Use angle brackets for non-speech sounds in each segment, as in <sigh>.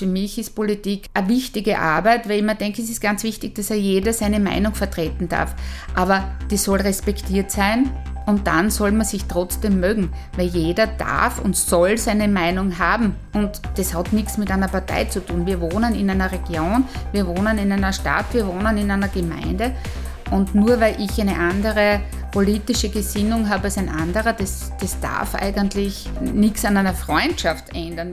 Für mich ist Politik eine wichtige Arbeit, weil ich mir denke, es ist ganz wichtig, dass ja jeder seine Meinung vertreten darf. Aber die soll respektiert sein und dann soll man sich trotzdem mögen, weil jeder darf und soll seine Meinung haben. Und das hat nichts mit einer Partei zu tun. Wir wohnen in einer Region, wir wohnen in einer Stadt, wir wohnen in einer Gemeinde. Und nur weil ich eine andere politische Gesinnung habe als ein anderer, das, das darf eigentlich nichts an einer Freundschaft ändern.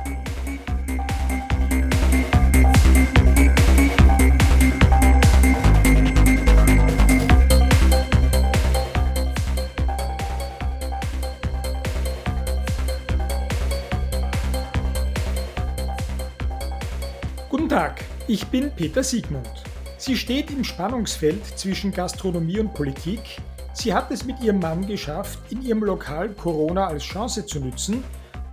Ich bin Peter Siegmund. Sie steht im Spannungsfeld zwischen Gastronomie und Politik. Sie hat es mit ihrem Mann geschafft, in ihrem Lokal Corona als Chance zu nützen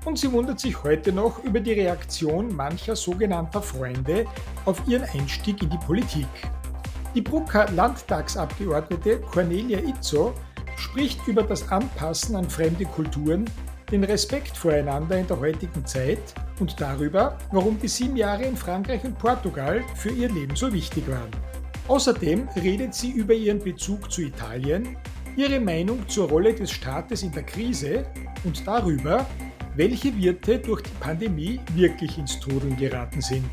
und sie wundert sich heute noch über die Reaktion mancher sogenannter Freunde auf ihren Einstieg in die Politik. Die Brucker Landtagsabgeordnete Cornelia Izzo spricht über das Anpassen an fremde Kulturen, den Respekt voreinander in der heutigen Zeit und darüber, warum die sieben Jahre in Frankreich und Portugal für ihr Leben so wichtig waren. Außerdem redet sie über ihren Bezug zu Italien, ihre Meinung zur Rolle des Staates in der Krise und darüber, welche Wirte durch die Pandemie wirklich ins Trudeln geraten sind.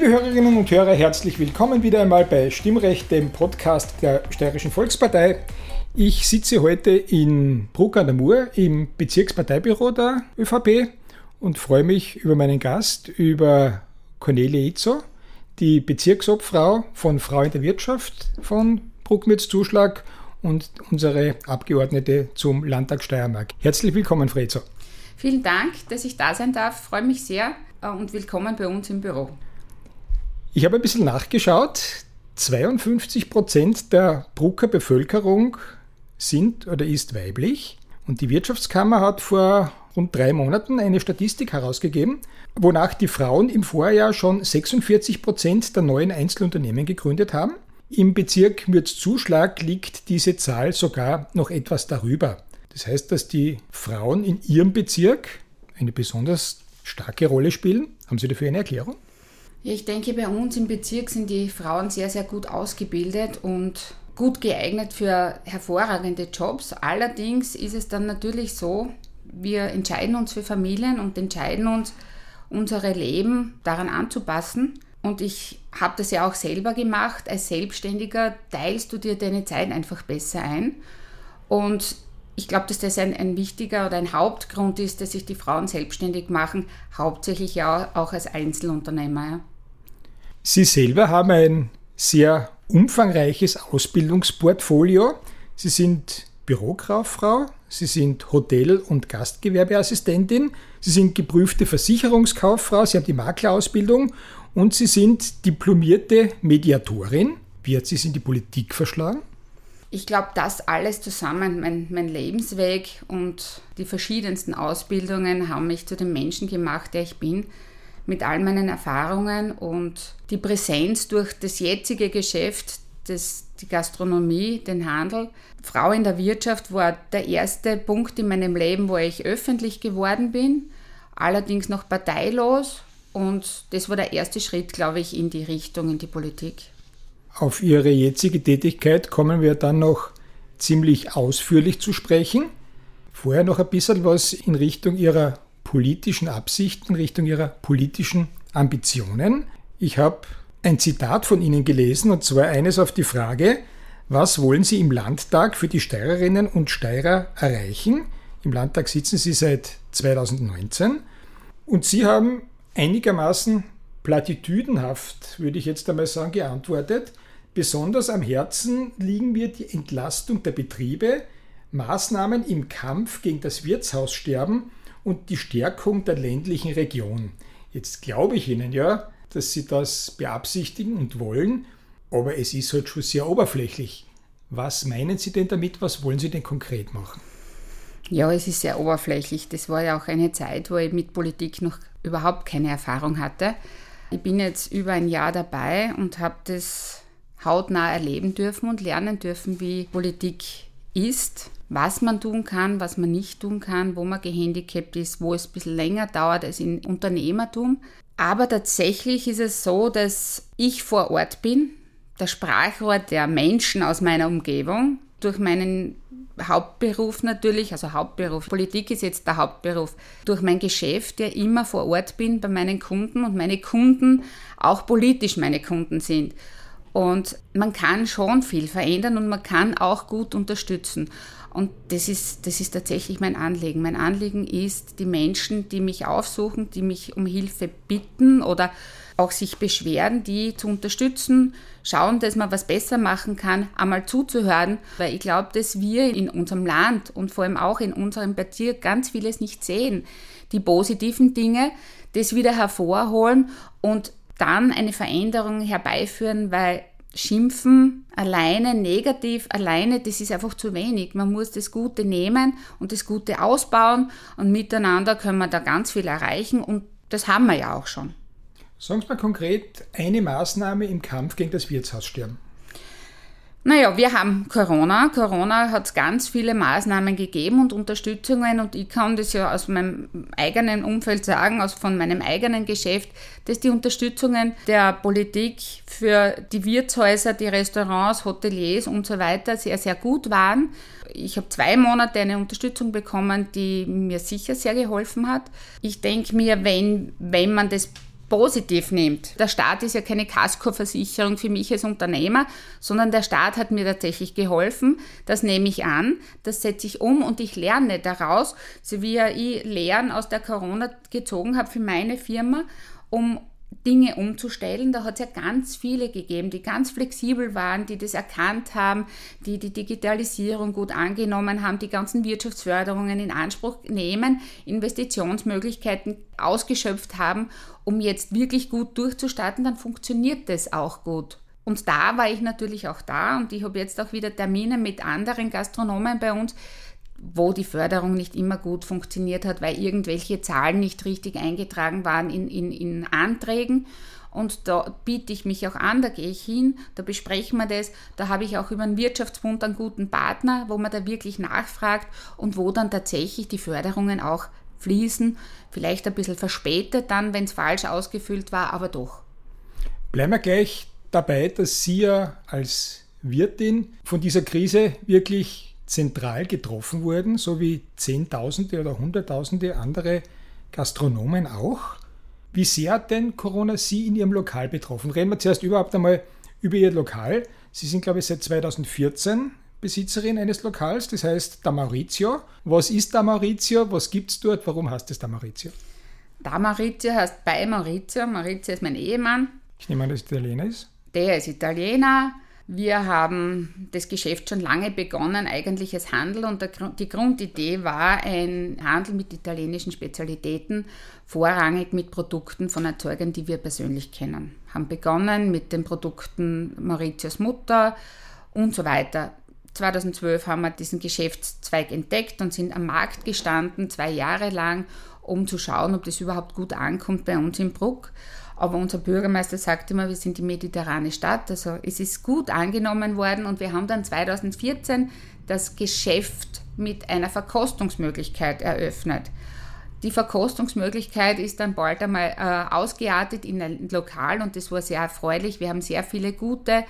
Liebe Hörerinnen und Hörer, herzlich willkommen wieder einmal bei Stimmrecht, dem Podcast der Steirischen Volkspartei. Ich sitze heute in Bruck an der Mur im Bezirksparteibüro der ÖVP und freue mich über meinen Gast, über Cornelia Izzo, die Bezirksobfrau von Frau in der Wirtschaft von Bruckmitz-Zuschlag und unsere Abgeordnete zum Landtag Steiermark. Herzlich willkommen, Frau Izzo. Vielen Dank, dass ich da sein darf. Freue mich sehr äh, und willkommen bei uns im Büro. Ich habe ein bisschen nachgeschaut. 52 Prozent der Brucker Bevölkerung sind oder ist weiblich. Und die Wirtschaftskammer hat vor rund drei Monaten eine Statistik herausgegeben, wonach die Frauen im Vorjahr schon 46 Prozent der neuen Einzelunternehmen gegründet haben. Im Bezirk Mürzzuschlag liegt diese Zahl sogar noch etwas darüber. Das heißt, dass die Frauen in ihrem Bezirk eine besonders starke Rolle spielen. Haben Sie dafür eine Erklärung? Ich denke, bei uns im Bezirk sind die Frauen sehr, sehr gut ausgebildet und gut geeignet für hervorragende Jobs. Allerdings ist es dann natürlich so, wir entscheiden uns für Familien und entscheiden uns, unsere Leben daran anzupassen. Und ich habe das ja auch selber gemacht. Als Selbstständiger teilst du dir deine Zeit einfach besser ein. Und ich glaube, dass das ein, ein wichtiger oder ein Hauptgrund ist, dass sich die Frauen selbstständig machen, hauptsächlich ja auch als Einzelunternehmer. Sie selber haben ein sehr umfangreiches Ausbildungsportfolio. Sie sind Bürokauffrau, Sie sind Hotel- und Gastgewerbeassistentin, Sie sind geprüfte Versicherungskauffrau, Sie haben die Maklerausbildung und Sie sind diplomierte Mediatorin. Wie hat Sie es in die Politik verschlagen? Ich glaube, das alles zusammen, mein, mein, Lebensweg und die verschiedensten Ausbildungen haben mich zu dem Menschen gemacht, der ich bin mit all meinen Erfahrungen und die Präsenz durch das jetzige Geschäft, das, die Gastronomie, den Handel. Frau in der Wirtschaft war der erste Punkt in meinem Leben, wo ich öffentlich geworden bin, allerdings noch parteilos. Und das war der erste Schritt, glaube ich, in die Richtung, in die Politik. Auf Ihre jetzige Tätigkeit kommen wir dann noch ziemlich ausführlich zu sprechen. Vorher noch ein bisschen was in Richtung Ihrer politischen Absichten, Richtung ihrer politischen Ambitionen. Ich habe ein Zitat von Ihnen gelesen, und zwar eines auf die Frage, was wollen Sie im Landtag für die Steirerinnen und Steirer erreichen? Im Landtag sitzen Sie seit 2019 und Sie haben einigermaßen platitüdenhaft, würde ich jetzt einmal sagen, geantwortet. Besonders am Herzen liegen mir die Entlastung der Betriebe, Maßnahmen im Kampf gegen das Wirtshaussterben und die Stärkung der ländlichen Region. Jetzt glaube ich Ihnen ja, dass Sie das beabsichtigen und wollen, aber es ist halt schon sehr oberflächlich. Was meinen Sie denn damit? Was wollen Sie denn konkret machen? Ja, es ist sehr oberflächlich. Das war ja auch eine Zeit, wo ich mit Politik noch überhaupt keine Erfahrung hatte. Ich bin jetzt über ein Jahr dabei und habe das hautnah erleben dürfen und lernen dürfen, wie Politik ist, was man tun kann, was man nicht tun kann, wo man gehandicapt ist, wo es ein bisschen länger dauert als im Unternehmertum. Aber tatsächlich ist es so, dass ich vor Ort bin, der Sprachrohr der Menschen aus meiner Umgebung, durch meinen Hauptberuf natürlich, also Hauptberuf, Politik ist jetzt der Hauptberuf, durch mein Geschäft ja immer vor Ort bin bei meinen Kunden und meine Kunden auch politisch meine Kunden sind. Und man kann schon viel verändern und man kann auch gut unterstützen. Und das ist, das ist tatsächlich mein Anliegen. Mein Anliegen ist, die Menschen, die mich aufsuchen, die mich um Hilfe bitten oder auch sich beschweren, die zu unterstützen, schauen, dass man was besser machen kann, einmal zuzuhören, weil ich glaube, dass wir in unserem Land und vor allem auch in unserem Bezirk ganz vieles nicht sehen. Die positiven Dinge, das wieder hervorholen und dann eine Veränderung herbeiführen, weil Schimpfen alleine, negativ alleine, das ist einfach zu wenig. Man muss das Gute nehmen und das Gute ausbauen und miteinander können wir da ganz viel erreichen und das haben wir ja auch schon. Sagen Sie mal konkret eine Maßnahme im Kampf gegen das Wirtshaussterben. Naja, wir haben Corona. Corona hat ganz viele Maßnahmen gegeben und Unterstützungen und ich kann das ja aus meinem eigenen Umfeld sagen, aus von meinem eigenen Geschäft, dass die Unterstützungen der Politik für die Wirtshäuser, die Restaurants, Hoteliers und so weiter sehr, sehr gut waren. Ich habe zwei Monate eine Unterstützung bekommen, die mir sicher sehr geholfen hat. Ich denke mir, wenn, wenn man das positiv nimmt. Der Staat ist ja keine Kaskoversicherung für mich als Unternehmer, sondern der Staat hat mir tatsächlich geholfen. Das nehme ich an, das setze ich um und ich lerne daraus, so wie ich Lehren aus der Corona gezogen habe für meine Firma, um Dinge umzustellen. Da hat es ja ganz viele gegeben, die ganz flexibel waren, die das erkannt haben, die die Digitalisierung gut angenommen haben, die ganzen Wirtschaftsförderungen in Anspruch nehmen, Investitionsmöglichkeiten ausgeschöpft haben, um jetzt wirklich gut durchzustarten, dann funktioniert das auch gut. Und da war ich natürlich auch da und ich habe jetzt auch wieder Termine mit anderen Gastronomen bei uns, wo die Förderung nicht immer gut funktioniert hat, weil irgendwelche Zahlen nicht richtig eingetragen waren in, in, in Anträgen. Und da biete ich mich auch an, da gehe ich hin, da besprechen wir das. Da habe ich auch über den Wirtschaftsbund einen guten Partner, wo man da wirklich nachfragt und wo dann tatsächlich die Förderungen auch fließen. Vielleicht ein bisschen verspätet dann, wenn es falsch ausgefüllt war, aber doch. Bleiben wir gleich dabei, dass Sie ja als Wirtin von dieser Krise wirklich zentral getroffen wurden, so wie Zehntausende oder Hunderttausende andere Gastronomen auch. Wie sehr hat denn Corona Sie in Ihrem Lokal betroffen? Reden wir zuerst überhaupt einmal über Ihr Lokal. Sie sind, glaube ich, seit 2014 Besitzerin eines Lokals, das heißt Da Maurizio. Was ist Da Maurizio? Was gibt es dort? Warum heißt es Da Maurizio? Da Maurizio heißt bei Maurizio. Maurizio ist mein Ehemann. Ich nehme an, dass Italiener ist. Der ist Italiener. Wir haben das Geschäft schon lange begonnen, eigentlich als Handel und die Grundidee war ein Handel mit italienischen Spezialitäten, vorrangig mit Produkten von Erzeugern, die wir persönlich kennen. Haben begonnen mit den Produkten Mauritius Mutter und so weiter. 2012 haben wir diesen Geschäftszweig entdeckt und sind am Markt gestanden, zwei Jahre lang, um zu schauen, ob das überhaupt gut ankommt bei uns im Bruck. Aber unser Bürgermeister sagt immer, wir sind die mediterrane Stadt. Also es ist gut angenommen worden und wir haben dann 2014 das Geschäft mit einer Verkostungsmöglichkeit eröffnet. Die Verkostungsmöglichkeit ist dann bald einmal äh, ausgeartet in ein Lokal und das war sehr erfreulich. Wir haben sehr viele gute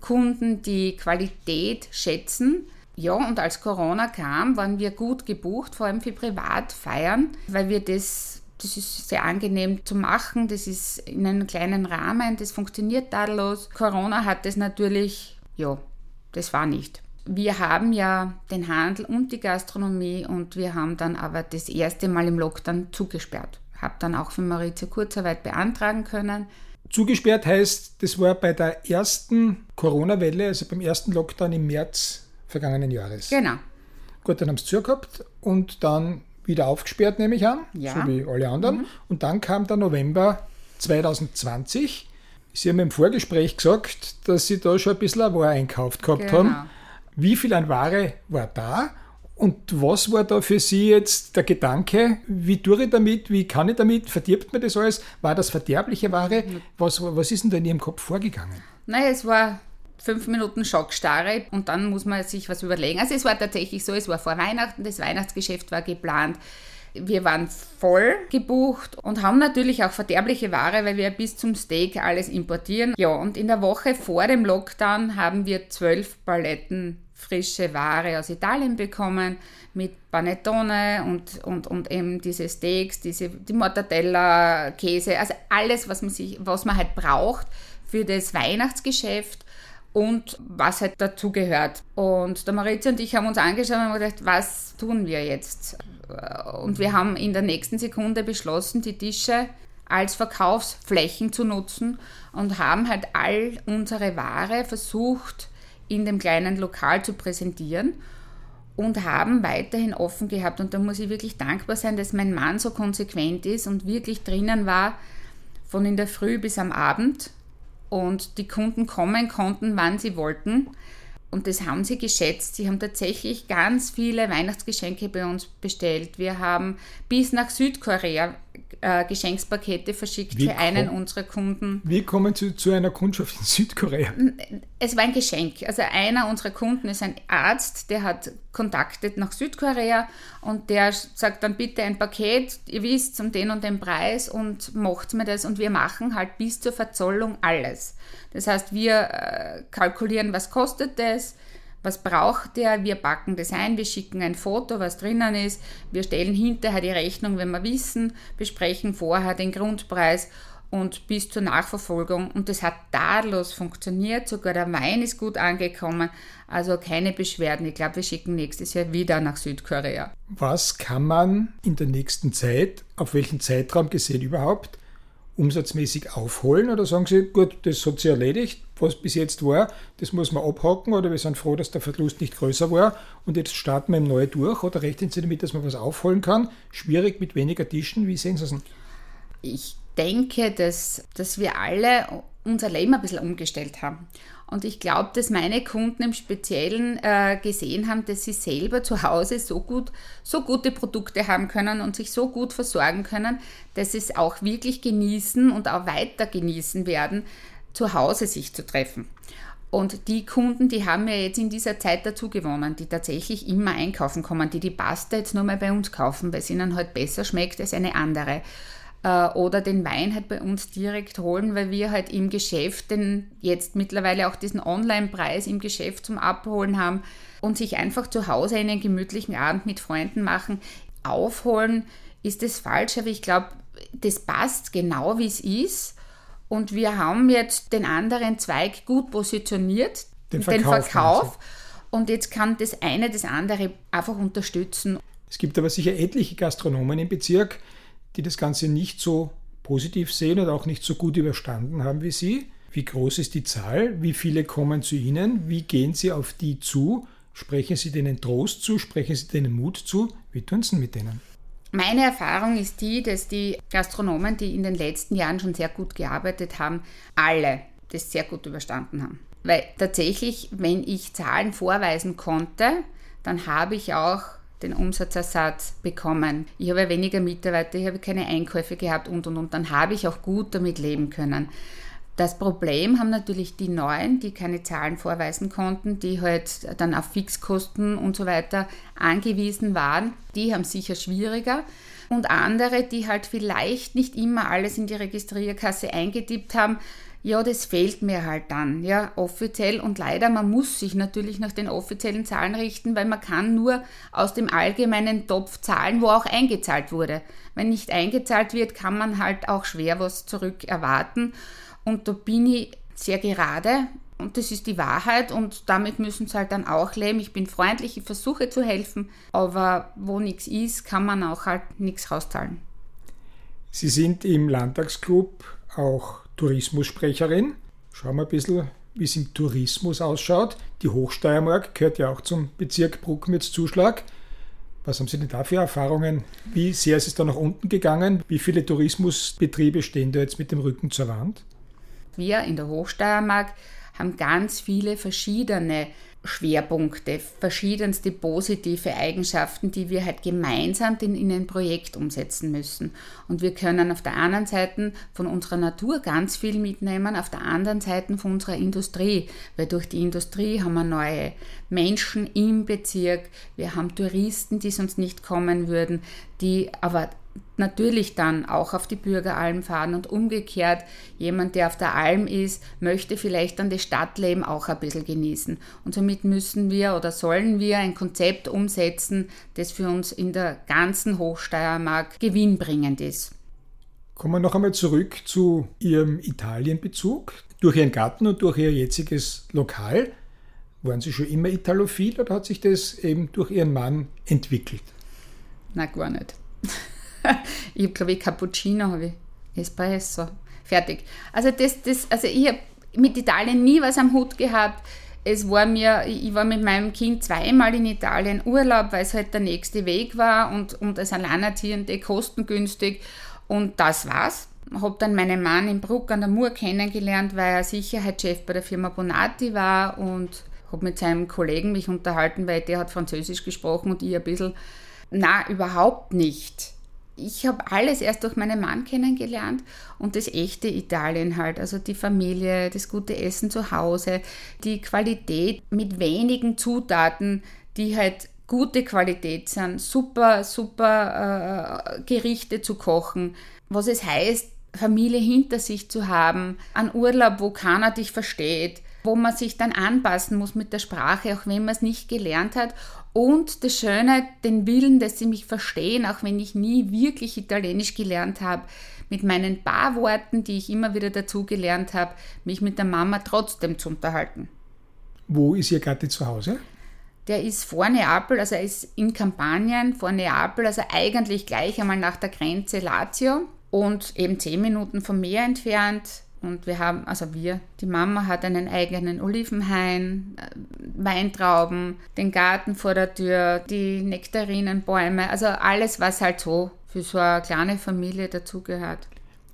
Kunden, die Qualität schätzen. Ja, und als Corona kam, waren wir gut gebucht, vor allem für Privatfeiern, weil wir das das ist sehr angenehm zu machen, das ist in einem kleinen Rahmen, das funktioniert tadellos. Corona hat das natürlich, ja, das war nicht. Wir haben ja den Handel und die Gastronomie und wir haben dann aber das erste Mal im Lockdown zugesperrt. Habe dann auch für Maurizio Kurzarbeit beantragen können. Zugesperrt heißt, das war bei der ersten Corona-Welle, also beim ersten Lockdown im März vergangenen Jahres. Genau. Gut, dann haben sie zugehabt und dann wieder aufgesperrt, nehme ich an, Ja. so wie alle anderen. Und dann kam der November 2020. Sie haben im Vorgespräch gesagt, dass Sie da schon ein bisschen eine Ware einkauft gehabt Genau. haben. Wie viel an Ware war da? Und was war da für Sie jetzt der Gedanke? Wie tue ich damit? Wie kann ich damit? Verdirbt mir das alles? War das verderbliche Ware? Was, was ist denn da in Ihrem Kopf vorgegangen? Naja, es war fünf Minuten Schockstarre und dann muss man sich was überlegen. Also es war tatsächlich so, es war vor Weihnachten, das Weihnachtsgeschäft war geplant. Wir waren voll gebucht und haben natürlich auch verderbliche Ware, weil wir bis zum Steak alles importieren. Ja, und in der Woche vor dem Lockdown haben wir zwölf Paletten frische Ware aus Italien bekommen mit Panettone und, und, und eben diese Steaks, diese, die Mortadella, Käse, also alles, was man, sich, was man halt braucht für das Weihnachtsgeschäft und was halt dazu gehört. Und der Maritza und ich haben uns angeschaut und haben gedacht, was tun wir jetzt? Und wir haben in der nächsten Sekunde beschlossen, die Tische als Verkaufsflächen zu nutzen und haben halt all unsere Ware versucht in dem kleinen Lokal zu präsentieren und haben weiterhin offen gehabt. Und da muss ich wirklich dankbar sein, dass mein Mann so konsequent ist und wirklich drinnen war, von in der Früh bis am Abend. Und die Kunden kommen konnten, wann sie wollten. Und das haben sie geschätzt. Sie haben tatsächlich ganz viele Weihnachtsgeschenke bei uns bestellt. Wir haben bis nach Südkorea äh, Geschenkspakete verschickt Wie für einen unserer Kunden. Wie kommen Sie zu einer Kundschaft in Südkorea? Es war ein Geschenk. Also einer unserer Kunden ist ein Arzt, der hat Kontakte nach Südkorea und der sagt dann bitte ein Paket, ihr wisst, um den und den Preis und macht mir das und wir machen halt bis zur Verzollung alles. Das heißt, wir äh, kalkulieren, was kostet das, was braucht der, wir packen das ein, wir schicken ein Foto, was drinnen ist, wir stellen hinterher die Rechnung, wenn wir wissen, besprechen vorher den Grundpreis und bis zur Nachverfolgung. Und das hat tadellos funktioniert. Sogar der Wein ist gut angekommen. Also keine Beschwerden. Ich glaube, wir schicken nächstes Jahr wieder nach Südkorea. Was kann man in der nächsten Zeit, auf welchen Zeitraum gesehen überhaupt, umsatzmäßig aufholen? Oder sagen Sie, gut, das hat sich erledigt, was bis jetzt war, das muss man abhaken oder wir sind froh, dass der Verlust nicht größer war und jetzt starten wir im Neue durch oder rechnen Sie damit, dass man was aufholen kann? Schwierig mit weniger Tischen, wie sehen Sie es? Ich denke, dass, dass wir alle unser Leben ein bisschen umgestellt haben. Und ich glaube, dass meine Kunden im Speziellen äh, gesehen haben, dass sie selber zu Hause so gut, so gute Produkte haben können und sich so gut versorgen können, dass sie es auch wirklich genießen und auch weiter genießen werden, zu Hause sich zu treffen. Und die Kunden, die haben ja jetzt in dieser Zeit dazu gewonnen, die tatsächlich immer einkaufen kommen, die die Pasta jetzt nur mal bei uns kaufen, weil es ihnen halt besser schmeckt als eine andere äh, oder den Wein halt bei uns direkt holen, weil wir halt im Geschäft den jetzt mittlerweile auch diesen Online-Preis im Geschäft zum Abholen haben und sich einfach zu Hause einen gemütlichen Abend mit Freunden machen. Aufholen ist das falsch, aber ich glaube, das passt genau wie es ist. Und wir haben jetzt den anderen Zweig gut positioniert, Den Verkauf, Verkauf. Und jetzt kann das eine das andere einfach unterstützen. Es gibt aber sicher etliche Gastronomen im Bezirk, die das Ganze nicht so positiv sehen oder auch nicht so gut überstanden haben wie Sie. Wie groß ist die Zahl? Wie viele kommen zu Ihnen? Wie gehen Sie auf die zu? Sprechen Sie denen Trost zu? Sprechen Sie denen Mut zu? Wie tun Sie mit denen? Meine Erfahrung ist die, dass die Gastronomen, die in den letzten Jahren schon sehr gut gearbeitet haben, alle das sehr gut überstanden haben. Weil tatsächlich, wenn ich Zahlen vorweisen konnte, dann habe ich auch den Umsatzersatz bekommen. Ich habe weniger Mitarbeiter, ich habe keine Einkäufe gehabt und und und. Dann habe ich auch gut damit leben können. Das Problem haben natürlich die Neuen, die keine Zahlen vorweisen konnten, die halt dann auf Fixkosten und so weiter angewiesen waren. Die haben sicher schwieriger. Und andere, die halt vielleicht nicht immer alles in die Registrierkasse eingetippt haben, ja, das fehlt mir halt dann, ja, offiziell. Und leider, man muss sich natürlich nach den offiziellen Zahlen richten, weil man kann nur aus dem allgemeinen Topf zahlen, wo auch eingezahlt wurde. Wenn nicht eingezahlt wird, kann man halt auch schwer was zurück erwarten. Und da bin ich sehr gerade und das ist die Wahrheit und damit müssen sie halt dann auch leben. Ich bin freundlich, ich versuche zu helfen, aber wo nichts ist, kann man auch halt nichts rauszahlen. Sie sind im Landtagsclub auch Tourismussprecherin. Schauen wir ein bisschen wie es im Tourismus ausschaut. Die Hochsteiermark gehört ja auch zum Bezirk Bruckmitz-Zuschlag. Was haben Sie denn da für Erfahrungen? Wie sehr ist es da nach unten gegangen? Wie viele Tourismusbetriebe stehen da jetzt mit dem Rücken zur Wand? Wir in der Hochsteiermark haben ganz viele verschiedene Schwerpunkte, verschiedenste positive Eigenschaften, die wir halt gemeinsam in ein Projekt umsetzen müssen. Und wir können auf der einen Seite von unserer Natur ganz viel mitnehmen, auf der anderen Seite von unserer Industrie, weil durch die Industrie haben wir neue Menschen im Bezirk, wir haben Touristen, die sonst nicht kommen würden, die aber natürlich dann auch auf die Bürgeralm fahren und umgekehrt, jemand, der auf der Alm ist, möchte vielleicht dann das Stadtleben auch ein bisschen genießen. Und somit müssen wir oder sollen wir ein Konzept umsetzen, das für uns in der ganzen Hochsteiermark gewinnbringend ist. Kommen wir noch einmal zurück zu Ihrem Italienbezug. Durch Ihren Garten und durch Ihr jetziges Lokal, waren Sie schon immer italophil oder hat sich das eben durch Ihren Mann entwickelt? Na, gar nicht. <laughs> ich habe, glaube ich, Cappuccino, habe ich. Espresso. Fertig. Also, das, das, also ich habe mit Italien nie was am Hut gehabt. Es war mir, ich war mit meinem Kind zweimal in Italien Urlaub, weil es halt der nächste Weg war und, und als Alleinerziehende kostengünstig. Und das war's. Habe dann meinen Mann in Bruck an der Mur kennengelernt, weil er Sicherheitschef bei der Firma Bonatti war und habe mit seinem Kollegen mich unterhalten, weil der hat Französisch gesprochen und ich ein bisschen, na, überhaupt nicht ich habe alles erst durch meinen Mann kennengelernt und das echte Italien halt, also die Familie, das gute Essen zu Hause, die Qualität mit wenigen Zutaten, die halt gute Qualität sind, super, super äh, Gerichte zu kochen, was es heißt, Familie hinter sich zu haben, einen Urlaub, wo keiner dich versteht, wo man sich dann anpassen muss mit der Sprache, auch wenn man es nicht gelernt hat. Und das Schöne, den Willen, dass sie mich verstehen, auch wenn ich nie wirklich Italienisch gelernt habe, mit meinen paar Worten, die ich immer wieder dazu gelernt habe, mich mit der Mama trotzdem zu unterhalten. Wo ist Ihr Gatte zu Hause? Der ist vor Neapel, also er ist in Kampanien vor Neapel, also eigentlich gleich einmal nach der Grenze Lazio und eben zehn Minuten vom Meer entfernt. Und wir haben, also wir, die Mama hat einen eigenen Olivenhain, äh, Weintrauben, den Garten vor der Tür, die Nektarinenbäume, also alles, was halt so für so eine kleine Familie dazugehört.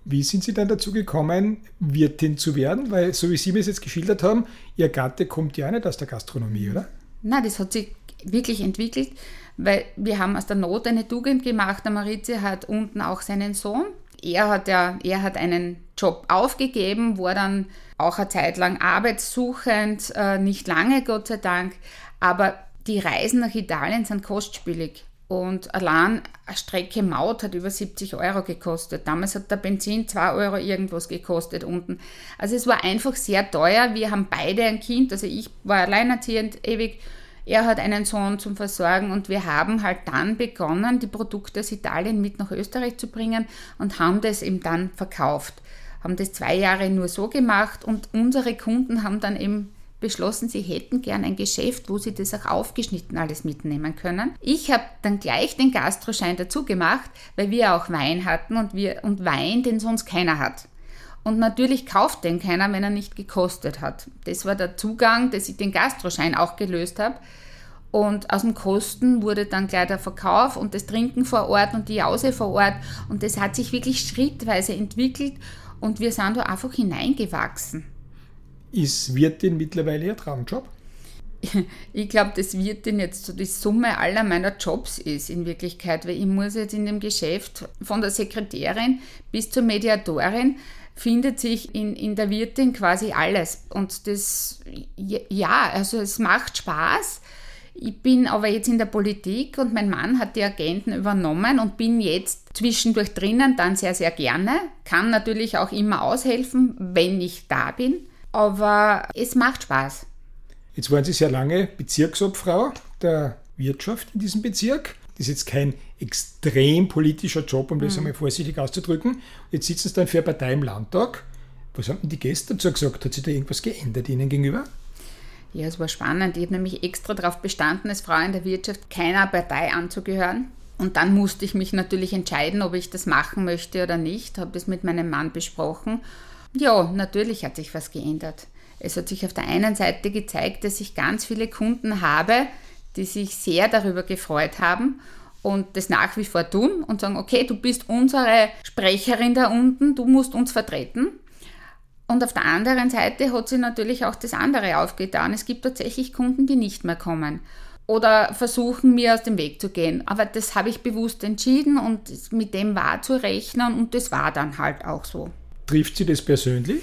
Wie sind Sie dann dazu gekommen, Wirtin zu werden? Weil, so wie Sie mir es jetzt geschildert haben, Ihr Gatte kommt ja nicht aus der Gastronomie, oder? Nein, das hat sich wirklich entwickelt, weil wir haben aus der Not eine Tugend gemacht. Der Maritze hat unten auch seinen Sohn er hat ja, er hat einen Job aufgegeben, war dann auch eine Zeit lang arbeitssuchend, äh, nicht lange, Gott sei Dank, aber die Reisen nach Italien sind kostspielig. Und allein eine Strecke Maut hat über 70 Euro gekostet. Damals hat der Benzin 2 Euro irgendwas gekostet unten. Also es war einfach sehr teuer. Wir haben beide ein Kind, also ich war alleinerziehend ewig er hat einen Sohn zum Versorgen und wir haben halt dann begonnen, die Produkte aus Italien mit nach Österreich zu bringen und haben das eben dann verkauft. Haben das zwei Jahre nur so gemacht und unsere Kunden haben dann eben beschlossen, sie hätten gern ein Geschäft, wo sie das auch aufgeschnitten alles mitnehmen können. Ich habe dann gleich den Gastroschein dazu gemacht, weil wir auch Wein hatten und, wir, und Wein, den sonst keiner hat. Und natürlich kauft den keiner, wenn er nicht gekostet hat. Das war der Zugang, dass ich den Gastroschein auch gelöst habe. Und aus dem Kosten wurde dann gleich der Verkauf und das Trinken vor Ort und die Jause vor Ort. Und das hat sich wirklich schrittweise entwickelt und wir sind da einfach hineingewachsen. Ist Wirtin mittlerweile Ihr Traumjob? <laughs> Ich glaube, das Wirtin jetzt so die Summe aller meiner Jobs ist in Wirklichkeit, weil ich muss jetzt in dem Geschäft von der Sekretärin bis zur Mediatorin findet sich in, in der Wirtin quasi alles. Und das, ja, also es macht Spaß. Ich bin aber jetzt in der Politik und mein Mann hat die Agenten übernommen und bin jetzt zwischendurch drinnen, dann sehr, sehr gerne. Kann natürlich auch immer aushelfen, wenn ich da bin. Aber es macht Spaß. Jetzt waren Sie sehr lange Bezirksobfrau der Wirtschaft in diesem Bezirk. Das ist jetzt kein extrem politischer Job, um das mhm. einmal vorsichtig auszudrücken. Jetzt sitzen Sie dann für eine Partei im Landtag. Was haben denn die Gäste dazu gesagt? Hat sich da irgendwas geändert Ihnen gegenüber? Ja, es war spannend. Ich habe nämlich extra darauf bestanden, als Frau in der Wirtschaft keiner Partei anzugehören. Und dann musste ich mich natürlich entscheiden, ob ich das machen möchte oder nicht. Habe das mit meinem Mann besprochen. Ja, natürlich hat sich was geändert. Es hat sich auf der einen Seite gezeigt, dass ich ganz viele Kunden habe, die sich sehr darüber gefreut haben und das nach wie vor tun und sagen, okay, du bist unsere Sprecherin da unten, du musst uns vertreten. Und auf der anderen Seite hat sich natürlich auch das andere aufgetan. Es gibt tatsächlich Kunden, die nicht mehr kommen oder versuchen, mir aus dem Weg zu gehen. Aber das habe ich bewusst entschieden und mit dem war zu rechnen und das war dann halt auch so. Trifft Sie das persönlich?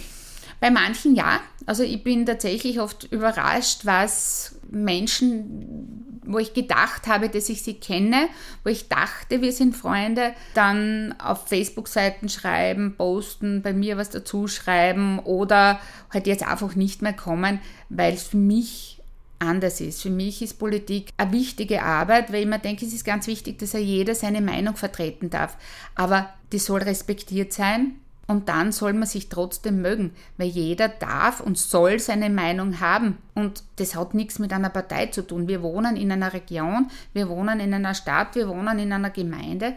Bei manchen ja. Also ich bin tatsächlich oft überrascht, was Menschen, wo ich gedacht habe, dass ich sie kenne, wo ich dachte, wir sind Freunde, dann auf Facebook-Seiten schreiben, posten, bei mir was dazu schreiben oder halt jetzt einfach nicht mehr kommen, weil es für mich anders ist. Für mich ist Politik eine wichtige Arbeit, weil ich mir denke, es ist ganz wichtig, dass ja jeder seine Meinung vertreten darf. Aber die soll respektiert sein und dann soll man sich trotzdem mögen, weil jeder darf und soll seine Meinung haben. Und das hat nichts mit einer Partei zu tun. Wir wohnen in einer Region, wir wohnen in einer Stadt, wir wohnen in einer Gemeinde.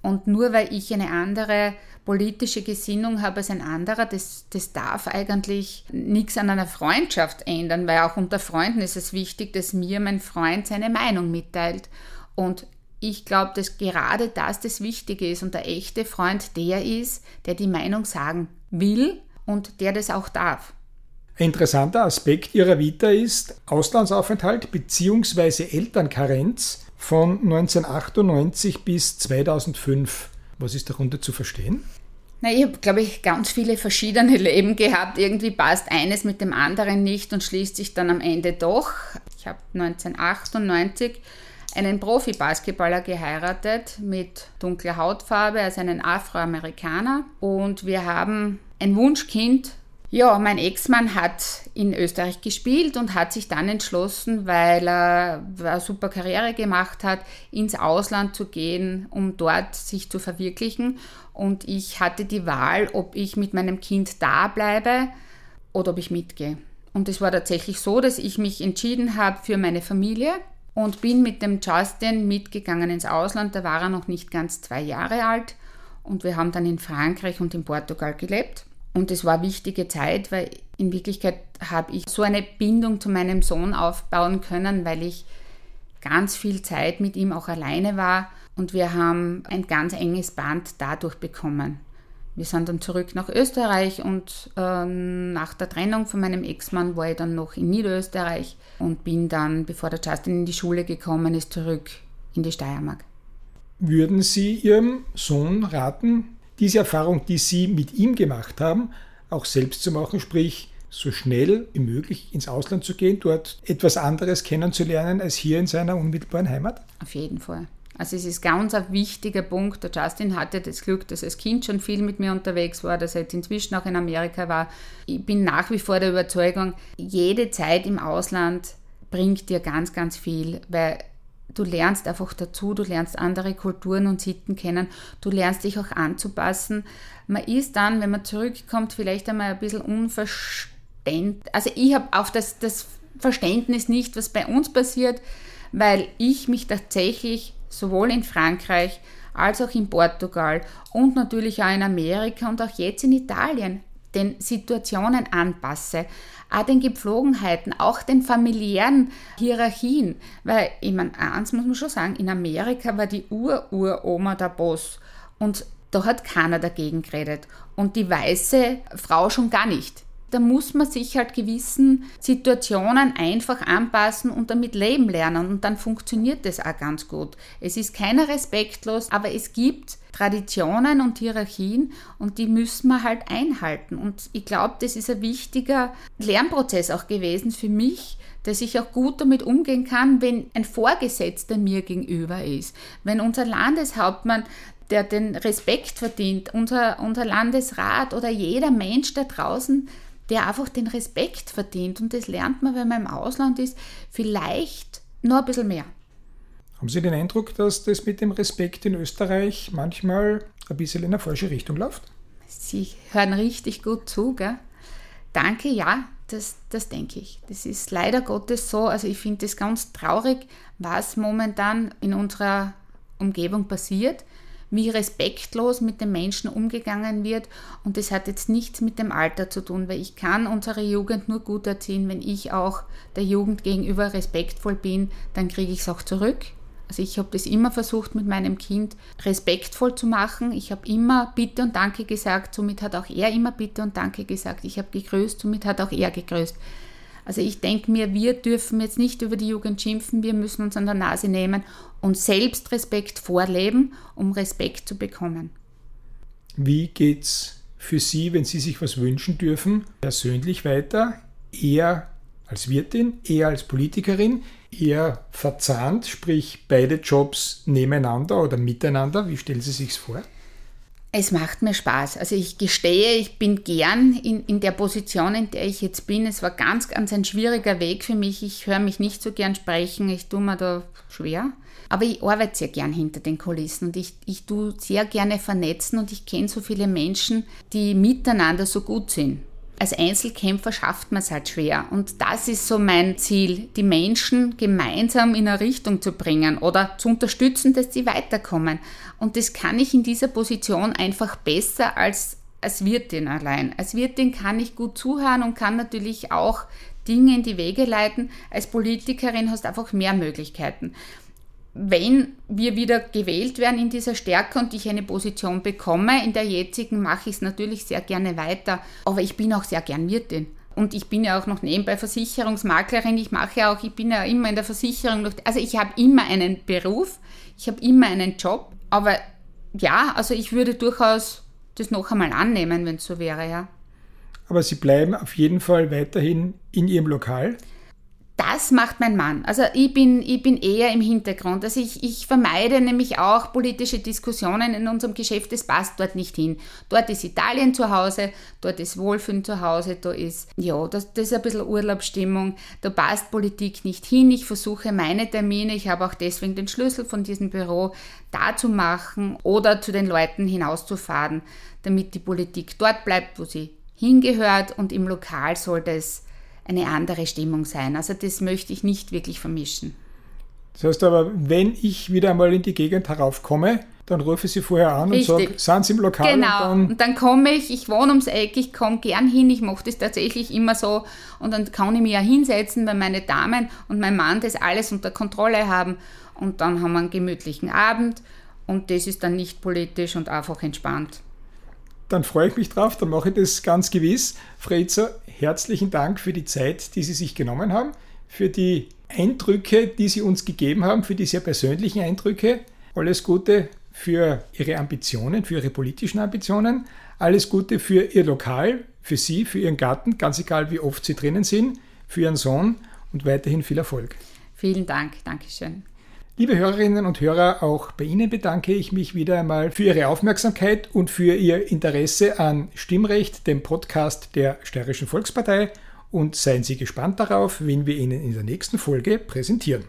Und nur weil ich eine andere politische Gesinnung habe als ein anderer, das, das darf eigentlich nichts an einer Freundschaft ändern, weil auch unter Freunden ist es wichtig, dass mir mein Freund seine Meinung mitteilt. Und ich glaube, dass gerade das das Wichtige ist und der echte Freund der ist, der die Meinung sagen will und der das auch darf. Ein interessanter Aspekt Ihrer Vita ist Auslandsaufenthalt bzw. Elternkarenz von 1998 bis 2005. Was ist darunter zu verstehen? Na, ich habe, glaube ich, ganz viele verschiedene <laughs> Leben gehabt. Irgendwie passt eines mit dem anderen nicht und schließt sich dann am Ende doch. Ich habe 1998 einen Profi-Basketballer geheiratet mit dunkler Hautfarbe, also einen Afroamerikaner. Und wir haben ein Wunschkind. Ja, mein Ex-Mann hat in Österreich gespielt und hat sich dann entschlossen, weil er eine super Karriere gemacht hat, ins Ausland zu gehen, um dort sich zu verwirklichen. Und ich hatte die Wahl, ob ich mit meinem Kind da bleibe oder ob ich mitgehe. Und es war tatsächlich so, dass ich mich entschieden habe für meine Familie und bin mit dem Justin mitgegangen ins Ausland. Da war er noch nicht ganz zwei Jahre alt und wir haben dann in Frankreich und in Portugal gelebt. Und es war eine wichtige Zeit, weil in Wirklichkeit habe ich so eine Bindung zu meinem Sohn aufbauen können, weil ich ganz viel Zeit mit ihm auch alleine war und wir haben ein ganz enges Band dadurch bekommen. Wir sind dann zurück nach Österreich und äh, nach der Trennung von meinem Ex-Mann war ich dann noch in Niederösterreich und bin dann, bevor der Justin in die Schule gekommen ist, zurück in die Steiermark. Würden Sie Ihrem Sohn raten, diese Erfahrung, die Sie mit ihm gemacht haben, auch selbst zu machen, sprich so schnell wie möglich ins Ausland zu gehen, dort etwas anderes kennenzulernen als hier in seiner unmittelbaren Heimat? Auf jeden Fall. Also es ist ganz ein wichtiger Punkt. Der Justin hatte das Glück, dass er als Kind schon viel mit mir unterwegs war, dass er jetzt inzwischen auch in Amerika war. Ich bin nach wie vor der Überzeugung, jede Zeit im Ausland bringt dir ganz, ganz viel, weil du lernst einfach dazu, du lernst andere Kulturen und Sitten kennen, du lernst dich auch anzupassen. Man ist dann, wenn man zurückkommt, vielleicht einmal ein bisschen unverständlich. Also ich habe auch das, das Verständnis nicht, was bei uns passiert, weil ich mich tatsächlich sowohl in Frankreich als auch in Portugal und natürlich auch in Amerika und auch jetzt in Italien den Situationen anpasse, auch den Gepflogenheiten, auch den familiären Hierarchien. Weil, ich meine, eins muss man schon sagen, in Amerika war die Ur-Uroma der Boss und da hat keiner dagegen geredet. Und die weiße Frau schon gar nicht da muss man sich halt gewissen Situationen einfach anpassen und damit leben lernen und dann funktioniert das auch ganz gut. Es ist keiner respektlos, aber es gibt Traditionen und Hierarchien und die müssen wir halt einhalten. Und ich glaube, das ist ein wichtiger Lernprozess auch gewesen für mich, dass ich auch gut damit umgehen kann, wenn ein Vorgesetzter mir gegenüber ist. Wenn unser Landeshauptmann der den Respekt verdient, unser, unser Landesrat oder jeder Mensch da draußen der einfach den Respekt verdient. Und das lernt man, wenn man im Ausland ist, vielleicht noch ein bisschen mehr. Haben Sie den Eindruck, dass das mit dem Respekt in Österreich manchmal ein bisschen in eine falsche Richtung läuft? Sie hören richtig gut zu, gell? Danke, ja, das, das denke ich. Das ist leider Gottes so. Also ich finde es ganz traurig, was momentan in unserer Umgebung passiert. Wie respektlos mit den Menschen umgegangen wird. Und das hat jetzt nichts mit dem Alter zu tun, weil ich kann unsere Jugend nur gut erziehen, wenn ich auch der Jugend gegenüber respektvoll bin, dann kriege ich es auch zurück. Also ich habe das immer versucht mit meinem Kind respektvoll zu machen. Ich habe immer Bitte und Danke gesagt, somit hat auch er immer Bitte und Danke gesagt. Ich habe gegrüßt, somit hat auch er gegrüßt. Also ich denke mir, wir dürfen jetzt nicht über die Jugend schimpfen, wir müssen uns an der Nase nehmen und selbst Respekt vorleben, um Respekt zu bekommen. Wie geht's für Sie, wenn Sie sich was wünschen dürfen, persönlich weiter? Eher als Wirtin, eher als Politikerin, eher verzahnt, sprich beide Jobs nebeneinander oder miteinander? Wie stellen Sie sich vor? Es macht mir Spaß. Also ich gestehe, ich bin gern in, in der Position, in der ich jetzt bin. Es war ganz, ganz ein schwieriger Weg für mich. Ich höre mich nicht so gern sprechen. Ich tue mir da schwer. Aber ich arbeite sehr gern hinter den Kulissen und ich, ich tue sehr gerne vernetzen und ich kenne so viele Menschen, die miteinander so gut sind als Einzelkämpfer schafft man es halt schwer. Und das ist so mein Ziel, die Menschen gemeinsam in eine Richtung zu bringen oder zu unterstützen, dass sie weiterkommen. Und das kann ich in dieser Position einfach besser als als Wirtin allein. Als Wirtin kann ich gut zuhören und kann natürlich auch Dinge in die Wege leiten. Als Politikerin hast du einfach mehr Möglichkeiten wenn wir wieder gewählt werden in dieser Stärke und ich eine Position bekomme, in der jetzigen mache ich es natürlich sehr gerne weiter, aber ich bin auch sehr gern Wirtin. Und ich bin ja auch noch nebenbei Versicherungsmaklerin. Ich mache ja auch, ich bin ja immer in der Versicherung. Also ich habe immer einen Beruf, ich habe immer einen Job. Aber ja, also ich würde durchaus das noch einmal annehmen, wenn es so wäre, ja. Aber Sie bleiben auf jeden Fall weiterhin in Ihrem Lokal? Das macht mein Mann. Also ich bin, ich bin eher im Hintergrund. Also ich, ich vermeide nämlich auch politische Diskussionen in unserem Geschäft. Das passt dort nicht hin. Dort ist Italien zu Hause, dort ist Wohlfühlen zu Hause, da ist, ja, das, das ist ein bisschen Urlaubsstimmung. Da passt Politik nicht hin. Ich versuche meine Termine, ich habe auch deswegen den Schlüssel von diesem Büro, da zu machen oder zu den Leuten hinauszufahren, damit die Politik dort bleibt, wo sie hingehört und im Lokal sollte es eine andere Stimmung sein. Also das möchte ich nicht wirklich vermischen. Das heißt aber, wenn ich wieder einmal in die Gegend heraufkomme, dann rufe ich Sie vorher an Richtig. und sage, sind Sie im Lokal? Genau, und dann, und dann komme ich, ich wohne ums Eck, ich komme gern hin, ich mache das tatsächlich immer so und dann kann ich mich ja hinsetzen, weil meine Damen und mein Mann das alles unter Kontrolle haben und dann haben wir einen gemütlichen Abend und das ist dann nicht politisch und einfach entspannt. Dann freue ich mich drauf, dann mache ich das ganz gewiss. Freza, herzlichen Dank für die Zeit, die Sie sich genommen haben, für die Eindrücke, die Sie uns gegeben haben, für die sehr persönlichen Eindrücke. Alles Gute für Ihre Ambitionen, für Ihre politischen Ambitionen. Alles Gute für Ihr Lokal, für Sie, für Ihren Garten, ganz egal wie oft Sie drinnen sind, für Ihren Sohn und weiterhin viel Erfolg. Vielen Dank, Dankeschön. Liebe Hörerinnen und Hörer, auch bei Ihnen bedanke ich mich wieder einmal für Ihre Aufmerksamkeit und für Ihr Interesse an Stimmrecht, dem Podcast der Steirischen Volkspartei. Und seien Sie gespannt darauf, wen wir Ihnen in der nächsten Folge präsentieren.